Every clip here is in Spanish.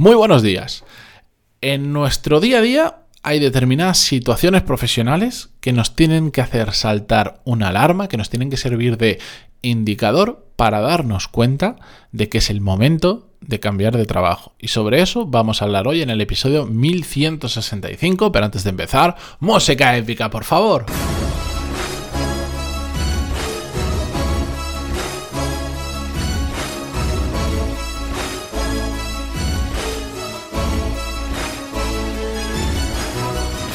Muy buenos días. En nuestro día a día hay determinadas situaciones profesionales que nos tienen que hacer saltar una alarma, que nos tienen que servir de indicador para darnos cuenta de que es el momento de cambiar de trabajo. Y sobre eso vamos a hablar hoy en el episodio 1165, pero antes de empezar, música épica, por favor.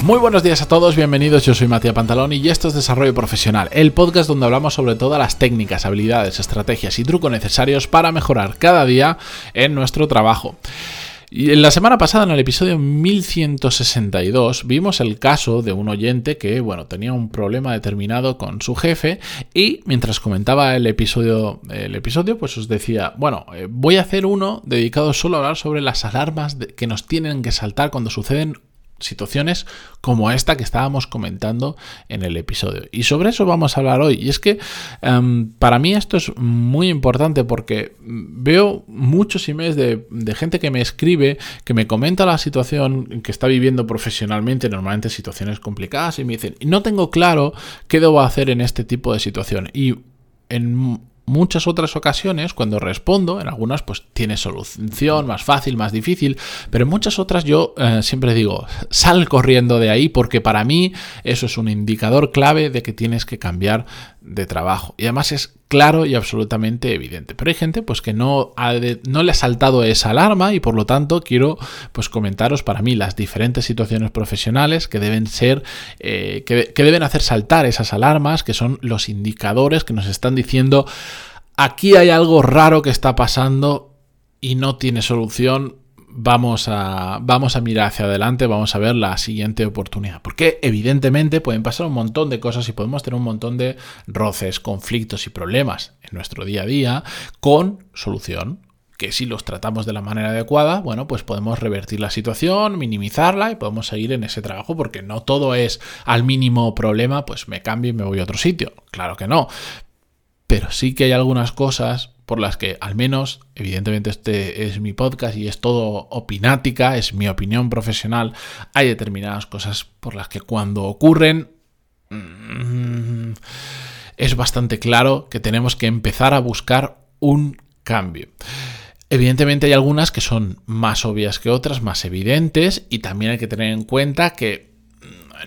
Muy buenos días a todos, bienvenidos. Yo soy Matías Pantalón y esto es Desarrollo Profesional, el podcast donde hablamos sobre todas las técnicas, habilidades, estrategias y trucos necesarios para mejorar cada día en nuestro trabajo. Y en la semana pasada, en el episodio 1162, vimos el caso de un oyente que, bueno, tenía un problema determinado con su jefe y mientras comentaba el episodio, el episodio pues os decía, bueno, eh, voy a hacer uno dedicado solo a hablar sobre las alarmas que nos tienen que saltar cuando suceden situaciones como esta que estábamos comentando en el episodio. Y sobre eso vamos a hablar hoy. Y es que em, para mí esto es muy importante porque veo muchos emails de, de, gente que me escribe, que me comenta la situación que está viviendo profesionalmente, normalmente situaciones complicadas, y me dicen, no tengo claro qué debo hacer en este tipo de situación. Y en muchas otras ocasiones, cuando respondo, en algunas pues tiene solución, más fácil, más difícil, pero en muchas otras yo eh, siempre digo, sal corriendo de ahí porque para mí eso es un indicador clave de que tienes que cambiar de trabajo. Y además es claro y absolutamente evidente. Pero hay gente pues que no, no le ha saltado esa alarma y por lo tanto quiero pues comentaros para mí las diferentes situaciones profesionales que deben ser, eh, que, que deben hacer saltar esas alarmas, que son los indicadores que nos están diciendo aquí hay algo raro que está pasando y no tiene solución vamos a, vamos a mirar hacia adelante, vamos a ver la siguiente oportunidad. Porque evidentemente pueden pasar un montón de cosas y podemos tener un montón de roces, conflictos y problemas en nuestro día a día con solución que si los tratamos de la manera adecuada, bueno, pues podemos revertir la situación, minimizarla y podemos seguir en ese trabajo porque no todo es al mínimo problema, pues me cambio y me voy a otro sitio. Claro que no. Pero sí que hay algunas cosas por las que al menos, evidentemente este es mi podcast y es todo opinática, es mi opinión profesional, hay determinadas cosas por las que cuando ocurren mm, es bastante claro que tenemos que empezar a buscar un cambio. Evidentemente hay algunas que son más obvias que otras, más evidentes y también hay que tener en cuenta que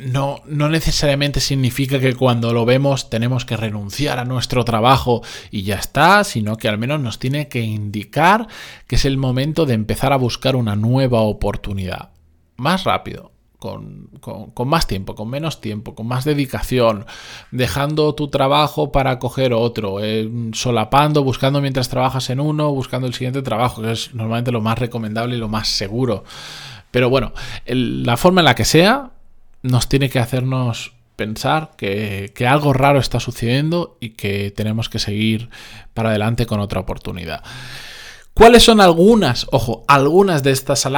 no, no necesariamente significa que cuando lo vemos tenemos que renunciar a nuestro trabajo y ya está, sino que al menos nos tiene que indicar que es el momento de empezar a buscar una nueva oportunidad. Más rápido, con, más tiempo, con menos tiempo, con más dedicación, dejando tu trabajo para coger otro, eh, solapando, buscando mientras trabajas en uno, buscando el siguiente trabajo, que es normalmente lo más recomendable y lo más seguro. Pero bueno, la forma en la que sea, nos tiene que hacernos pensar que, algo raro está sucediendo y que tenemos que seguir para adelante con otra oportunidad. ¿Cuáles son algunas, ojo, algunas de estas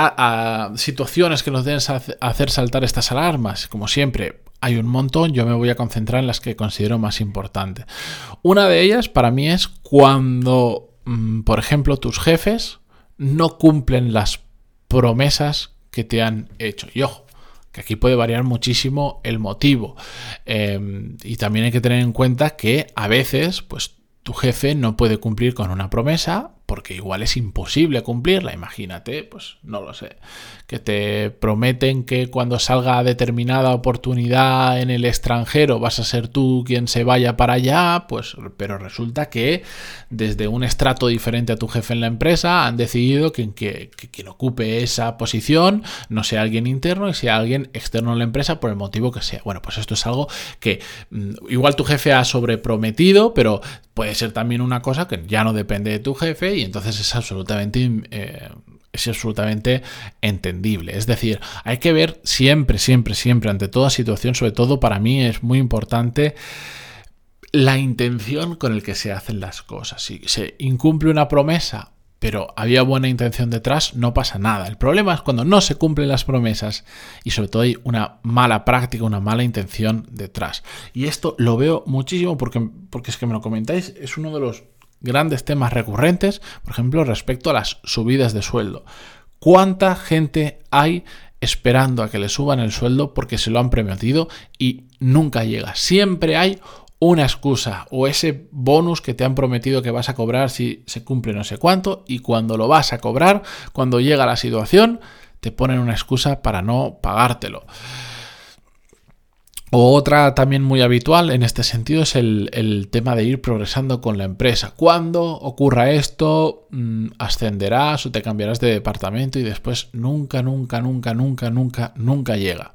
situaciones que nos deben hacer saltar estas alarmas? Como siempre, hay un montón, yo me voy a concentrar en las que considero más importantes. Una de ellas para mí es cuando, mm, por ejemplo, tus jefes no cumplen las promesas que te han hecho. Y ojo, que aquí puede variar muchísimo el motivo. Em, y también hay que tener en cuenta que a veces, pues tu jefe no puede cumplir con una promesa porque igual es imposible cumplirla. Imagínate, pues no lo sé, que te prometen que cuando salga determinada oportunidad en el extranjero vas a ser tú quien se vaya para allá, pues pero resulta que desde un estrato diferente a tu jefe en la empresa han decidido que, que, quien ocupe esa posición no sea alguien interno y sea alguien externo a la empresa por el motivo que sea. Bueno, pues esto es algo que mm, igual tu jefe ha sobreprometido, pero puede ser también una cosa que ya no depende de tu jefe entonces es absolutamente... Eh, es absolutamente entendible. Es decir, hay que ver siempre, siempre, siempre, ante toda situación, sobre todo para mí es muy importante la intención con el que se hacen las cosas. Si se incumple una promesa, pero había buena intención detrás, no pasa nada. El problema es cuando no se cumplen las promesas y sobre todo hay una mala práctica, una mala intención detrás. Y esto lo veo muchísimo porque, porque es que me lo comentáis, es uno de los grandes temas recurrentes, por ejemplo, respecto a las subidas de sueldo. ¿Cuánta gente hay esperando a que le suban el sueldo porque se lo han prometido y nunca llega? Siempre hay una excusa o ese bonus que te han prometido que vas a cobrar si se cumple no sé cuánto y cuando lo vas a cobrar, cuando llega la situación, te ponen una excusa para no pagártelo. Otra también muy habitual en este sentido es el, tema de ir progresando con la empresa. Cuando ocurra esto, mm, ascenderás o te cambiarás de departamento y después nunca, nunca, nunca, nunca, nunca, nunca llega.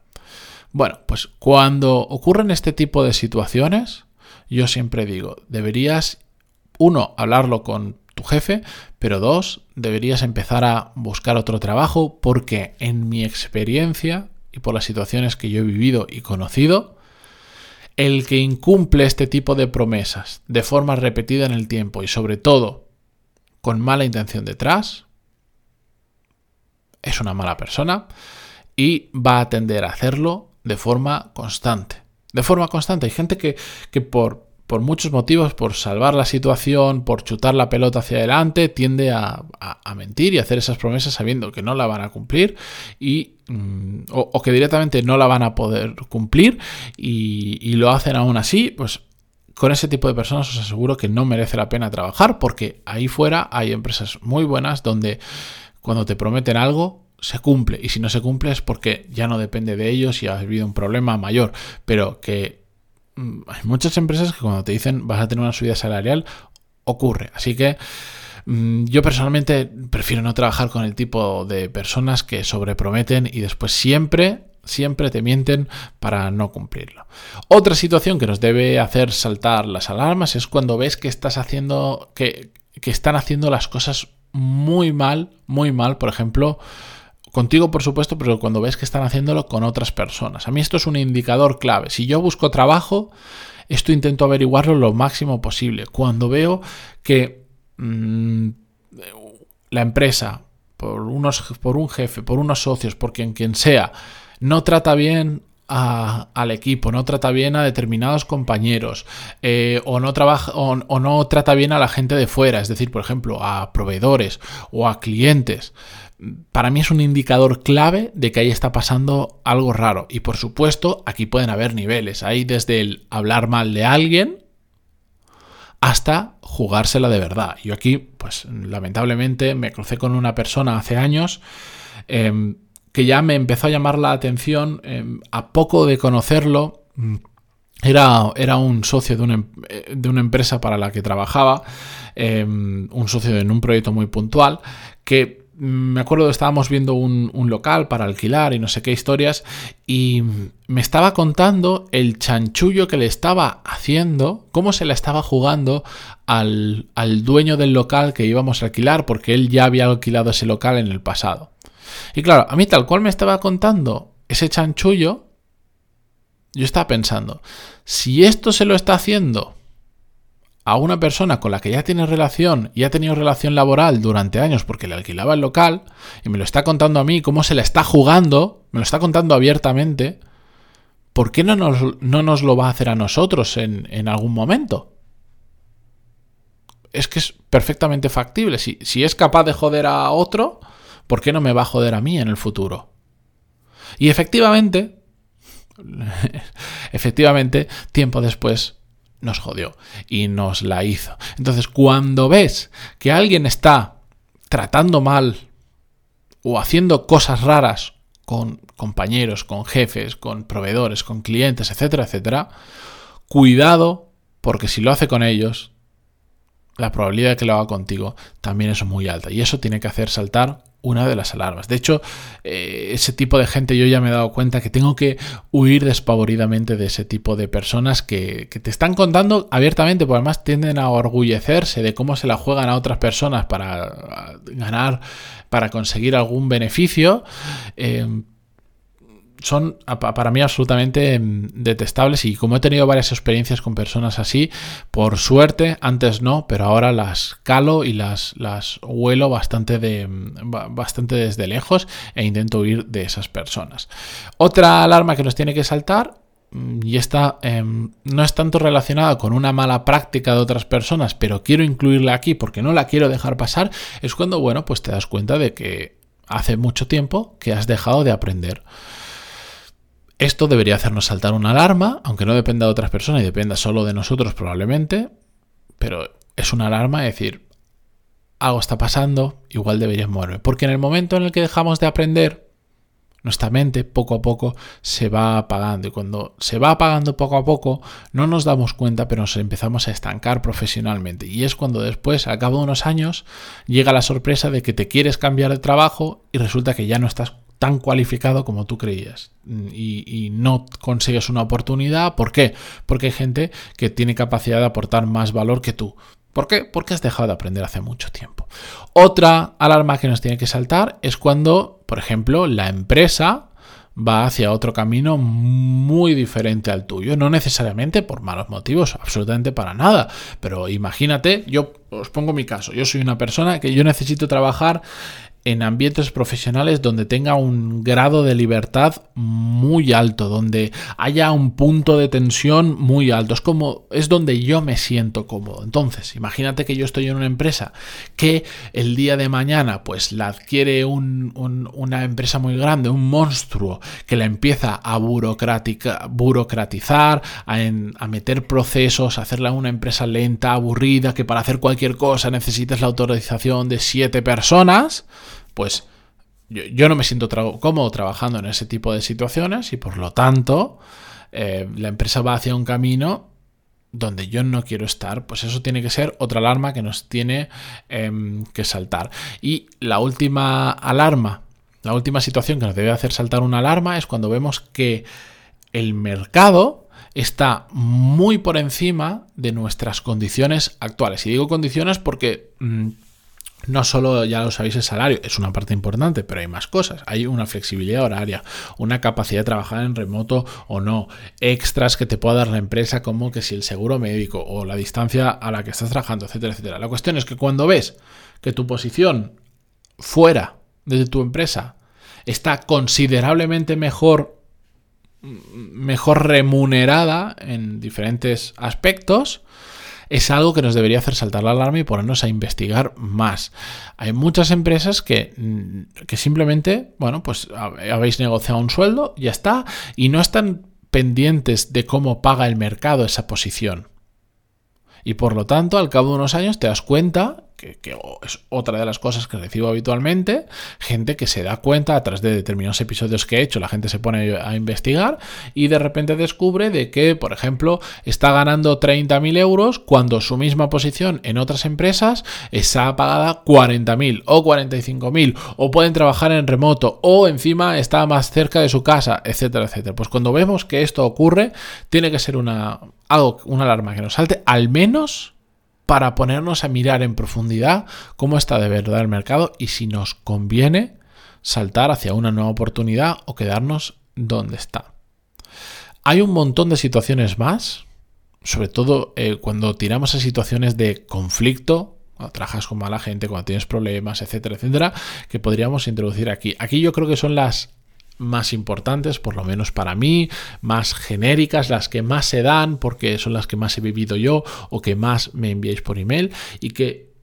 Bueno, pues cuando ocurren este tipo de situaciones, yo siempre digo, deberías, uno, hablarlo con tu jefe, pero dos, deberías empezar a buscar otro trabajo porque en mi experiencia y por las situaciones que yo he vivido y conocido, el que incumple este tipo de promesas de forma repetida en el tiempo y sobre todo con mala intención detrás, es una mala persona y va a tender a hacerlo de forma constante. De forma constante. Hay gente que, que por por muchos motivos, por salvar la situación, por chutar la pelota hacia adelante, tiende a, mentir y hacer esas promesas sabiendo que no la van a cumplir y, mm, o, que directamente no la van a poder cumplir y, y lo hacen aún así, pues con ese tipo de personas os aseguro que no merece la pena trabajar porque ahí fuera hay empresas muy buenas donde cuando te prometen algo se cumple. Y si no se cumple es porque ya no depende de ellos y ha habido un problema mayor, pero que hay muchas empresas que cuando te dicen vas a tener una subida salarial, ocurre. Así que mm, yo personalmente prefiero no trabajar con el tipo de personas que sobreprometen y después siempre, siempre te mienten para no cumplirlo. Otra situación que nos debe hacer saltar las alarmas es cuando ves que estás haciendo, que, que están haciendo las cosas muy mal, muy mal, por ejemplo, Contigo, por supuesto, pero cuando ves que están haciéndolo con otras personas. A mí esto es un indicador clave. Si yo busco trabajo, esto intento averiguarlo lo máximo posible. Cuando veo que mm, la empresa, por, unos, por un jefe, por unos socios, por quien, quien sea, no trata bien al equipo, no trata bien a determinados compañeros eh, o, no trabaja, o, no trata bien a la gente de fuera, es decir, por ejemplo, a proveedores o a clientes para mí es un indicador clave de que ahí está pasando algo raro. Y por supuesto, aquí pueden haber niveles. Hay desde el hablar mal de alguien hasta jugársela de verdad. Yo aquí, pues lamentablemente, me crucé con una persona hace años em, que ya me empezó a llamar la atención em, a poco de conocerlo. Era, era un socio de una, em, de una, empresa para la que trabajaba, un socio en un proyecto muy puntual, que me acuerdo que estábamos viendo un, local para alquilar y no sé qué historias y me estaba contando el chanchullo que le estaba haciendo, cómo se le estaba jugando al, al dueño del local que íbamos a alquilar porque él ya había alquilado ese local en el pasado. Y claro, a mí tal cual me estaba contando ese chanchullo, yo estaba pensando, si esto se lo está haciendo a una persona con la que ya tiene relación y ha tenido relación laboral durante años porque le alquilaba el local y me lo está contando a mí cómo se le está jugando, me lo está contando abiertamente, ¿por qué no nos, no nos lo va a hacer a nosotros en, en, algún momento? Es que es perfectamente factible. Si, si es capaz de joder a otro, ¿por qué no me va a joder a mí en el futuro? Y efectivamente, efectivamente, tiempo después nos jodió y nos la hizo. Entonces, cuando ves que alguien está tratando mal o haciendo cosas raras con compañeros, con jefes, con proveedores, con clientes, etcétera, etcétera, cuidado porque si lo hace con ellos, la probabilidad de que lo haga contigo también es muy alta y eso tiene que hacer saltar una de las alarmas. De hecho, eh, ese tipo de gente yo ya me he dado cuenta que tengo que huir despavoridamente de ese tipo de personas que, te están contando abiertamente, porque además tienden a orgullecerse de cómo se la juegan a otras personas para ganar, para conseguir algún beneficio. Eh, son para mí absolutamente mm, detestables y como he tenido varias experiencias con personas así, por suerte, antes no, pero ahora las calo y las, las huelo bastante, de, mm, bastante desde lejos e intento huir de esas personas. Otra alarma que nos tiene que saltar mm, y esta em, no es tanto relacionada con una mala práctica de otras personas, pero quiero incluirla aquí porque no la quiero dejar pasar, es cuando, bueno, pues te das cuenta de que hace mucho tiempo que has dejado de aprender. Esto debería hacernos saltar una alarma, aunque no dependa de otras personas y dependa solo de nosotros probablemente, pero es una alarma de decir, algo está pasando, igual debería moverme. Porque en el momento en el que dejamos de aprender, nuestra mente poco a poco se va apagando y cuando se va apagando poco a poco no nos damos cuenta pero nos empezamos a estancar profesionalmente y es cuando después al cabo de unos años llega la sorpresa de que te quieres cambiar de trabajo y resulta que ya no estás tan cualificado como tú creías y, y, no consigues una oportunidad. ¿Por qué? Porque hay gente que tiene capacidad de aportar más valor que tú. ¿Por qué? Porque has dejado de aprender hace mucho tiempo. Otra alarma que nos tiene que saltar es cuando, por ejemplo, la empresa va hacia otro camino muy diferente al tuyo. No necesariamente por malos motivos, absolutamente para nada. Pero imagínate, yo os pongo mi caso. Yo soy una persona que yo necesito trabajar en ambientes profesionales donde tenga un grado de libertad muy alto, donde haya un punto de tensión muy alto. Es como es donde yo me siento cómodo. Entonces, imagínate que yo estoy en una empresa que el día de mañana pues la adquiere una empresa muy grande, un monstruo, que la empieza a burocratizar, a, a meter procesos, a hacerla una empresa lenta, aburrida, que para hacer cualquier cosa necesitas la autorización de siete personas pues yo, no me siento cómodo trabajando en ese tipo de situaciones y por lo tanto eh, la empresa va hacia un camino donde yo no quiero estar, pues eso tiene que ser otra alarma que nos tiene em, que saltar. Y la última alarma, la última situación que nos debe hacer saltar una alarma es cuando vemos que el mercado está muy por encima de nuestras condiciones actuales. Y digo condiciones porque mm, no solo, ya lo sabéis, el salario es una parte importante, pero hay más cosas. Hay una flexibilidad horaria, una capacidad de trabajar en remoto o no, extras que te pueda dar la empresa, como que si el seguro médico o la distancia a la que estás trabajando, etcétera, etcétera. La cuestión es que cuando ves que tu posición fuera de tu empresa está considerablemente mejor mejor remunerada en diferentes aspectos, es algo que nos debería hacer saltar la alarma y ponernos a investigar más. Hay muchas empresas que, mm, que simplemente, bueno, pues habéis negociado un sueldo, ya está, y no están pendientes de cómo paga el mercado esa posición. Y por lo tanto, al cabo de unos años te das cuenta que, es otra de las cosas que recibo habitualmente, gente que se da cuenta a través de determinados episodios que he hecho, la gente se pone a investigar y de repente descubre de que, por ejemplo, está ganando 30.000 euros cuando su misma posición en otras empresas está pagada 40.000 o 45.000 o pueden trabajar en remoto o encima está más cerca de su casa, etcétera, etcétera. Pues cuando vemos que esto ocurre, tiene que ser una, algo, una alarma que nos salte, al menos para ponernos a mirar en profundidad cómo está de verdad el mercado y si nos conviene saltar hacia una nueva oportunidad o quedarnos donde está. Hay un montón de situaciones más, sobre todo eh, cuando tiramos a situaciones de conflicto, cuando trabajas con mala gente, cuando tienes problemas, etcétera, etcétera, que podríamos introducir aquí. Aquí yo creo que son las más importantes, por lo menos para mí, más genéricas, las que más se dan porque son las que más he vivido yo o que más me enviáis por email y que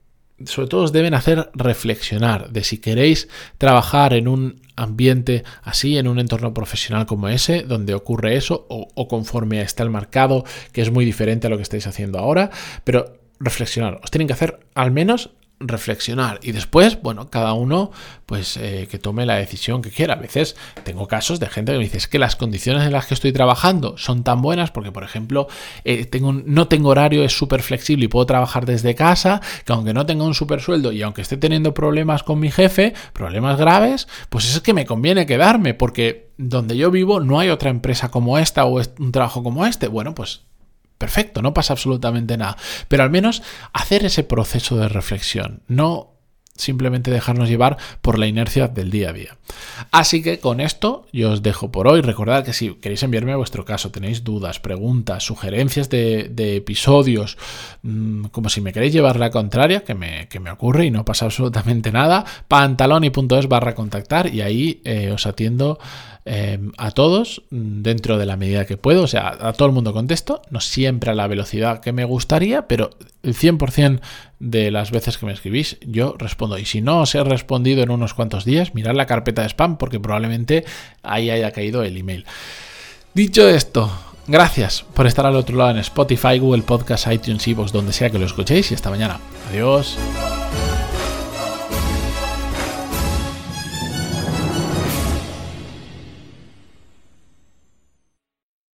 sobre todo os deben hacer reflexionar de si queréis trabajar en un ambiente así, en un entorno profesional como ese, donde ocurre eso, o, o conforme está el mercado, que es muy diferente a lo que estáis haciendo ahora, pero reflexionar, os tienen que hacer al menos reflexionar y después, bueno, cada uno pues eh, que tome la decisión que quiera. A veces tengo casos de gente que me dice es que las condiciones en las que estoy trabajando son tan buenas porque, por ejemplo, eh, tengo no tengo horario, es súper flexible y puedo trabajar desde casa, que aunque no tenga un súper sueldo y aunque esté teniendo problemas con mi jefe, problemas graves, pues es que me conviene quedarme porque donde yo vivo no hay otra empresa como esta o un trabajo como este. Bueno, pues perfecto, no pasa absolutamente nada. Pero al menos hacer ese proceso de reflexión, no simplemente dejarnos llevar por la inercia del día a día. Así que con esto yo os dejo por hoy. Recordad que si queréis enviarme a vuestro caso, tenéis dudas, preguntas, sugerencias de, episodios, mm, como si me queréis llevar la contraria, que me, me, ocurre y no pasa absolutamente nada, pantaloni.es barra contactar y ahí eh, os atiendo Em, a todos dentro de la medida que puedo, o sea, a todo el mundo contesto, no siempre a la velocidad que me gustaría, pero el 100% de las veces que me escribís, yo respondo. Y si no os he respondido en unos cuantos días, mirad la carpeta de spam porque probablemente ahí haya caído el email. Dicho esto, gracias por estar al otro lado en Spotify, Google Podcast, iTunes, Evox, donde sea que lo escuchéis y hasta mañana. Adiós.